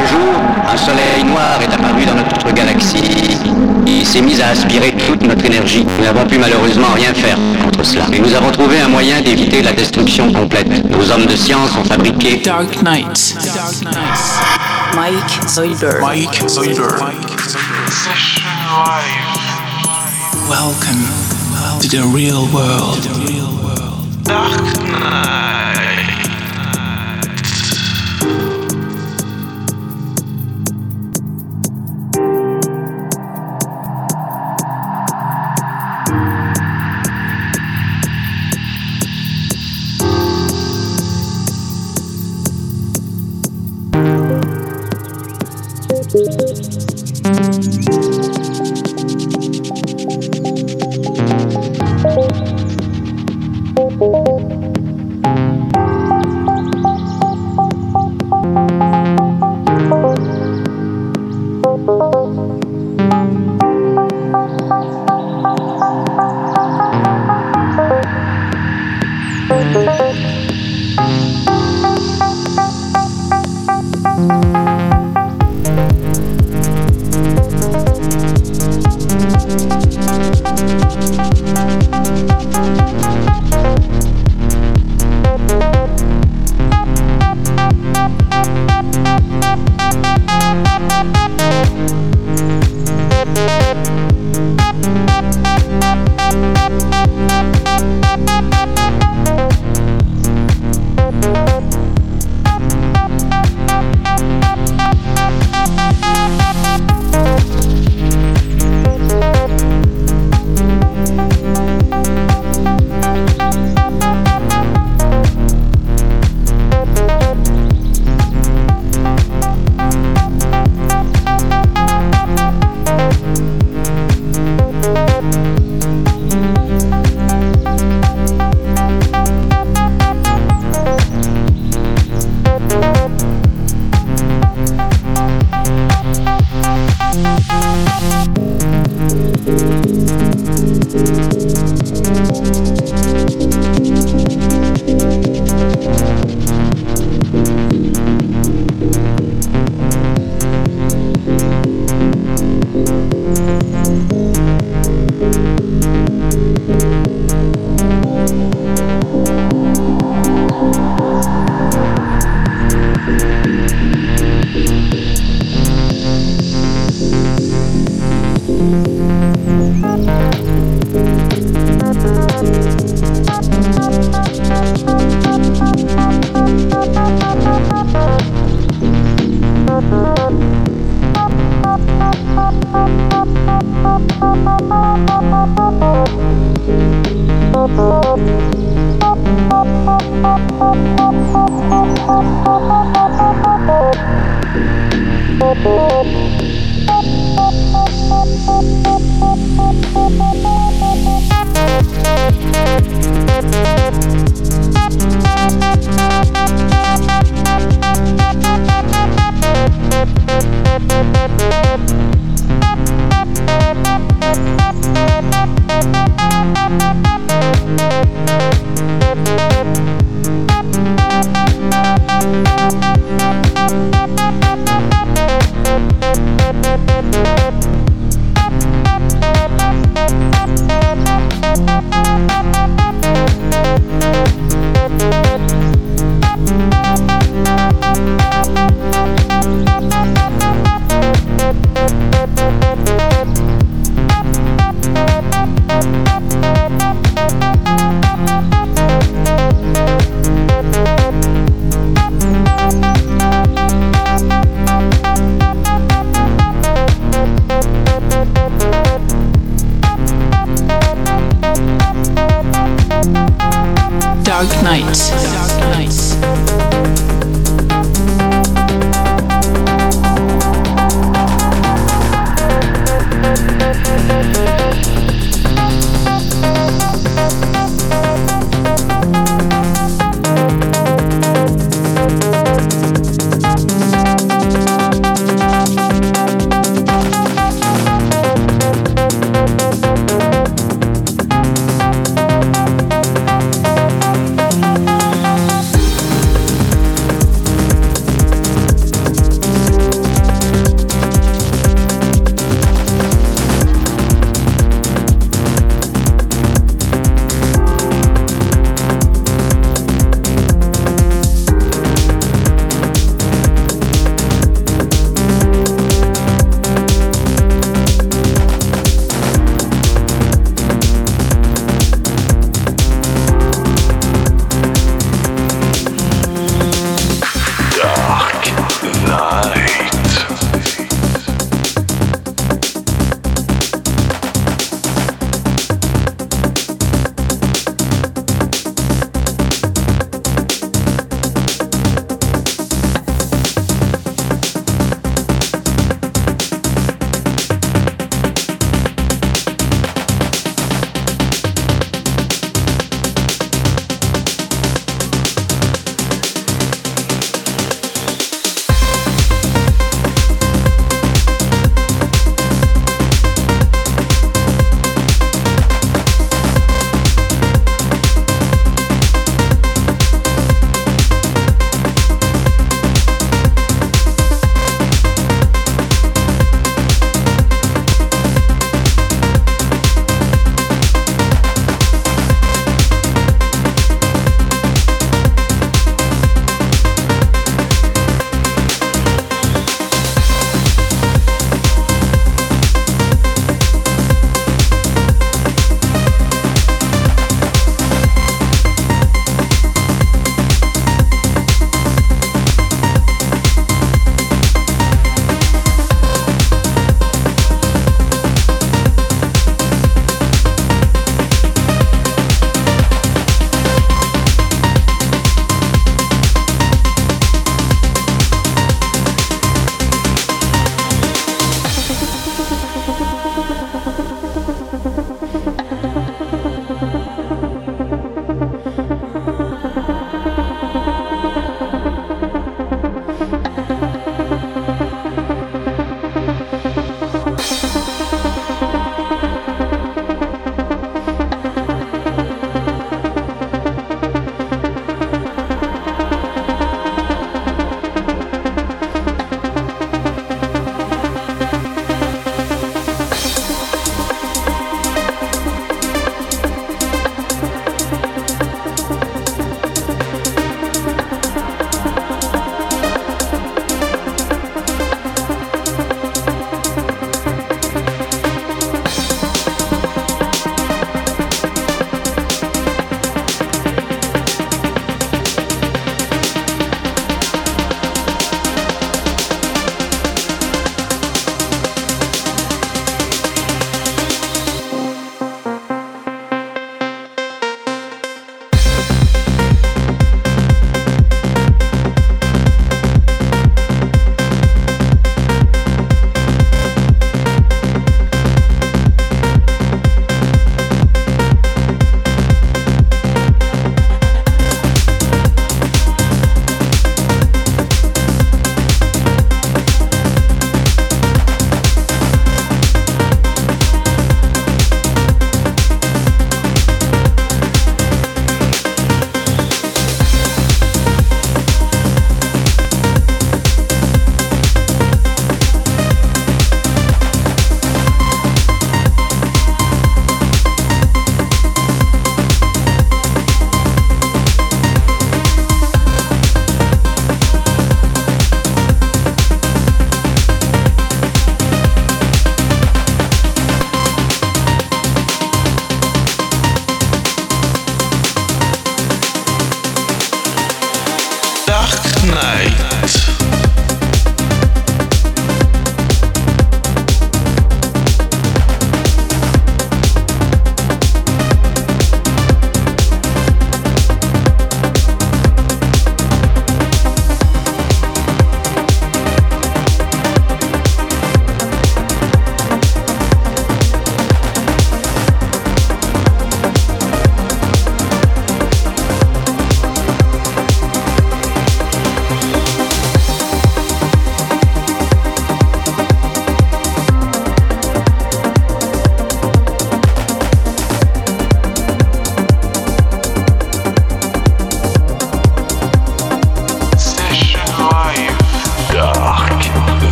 Un jour, un soleil noir est apparu dans notre galaxie. Il s'est mis à aspirer toute notre énergie. Nous n'avons pu malheureusement rien faire contre cela. Mais nous avons trouvé un moyen d'éviter la destruction complète. Nos hommes de science ont fabriqué Dark Knight. Mike Zoidberg. Mike Zoidberg. Welcome to the real world. Dark Knight.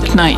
Dark Nights.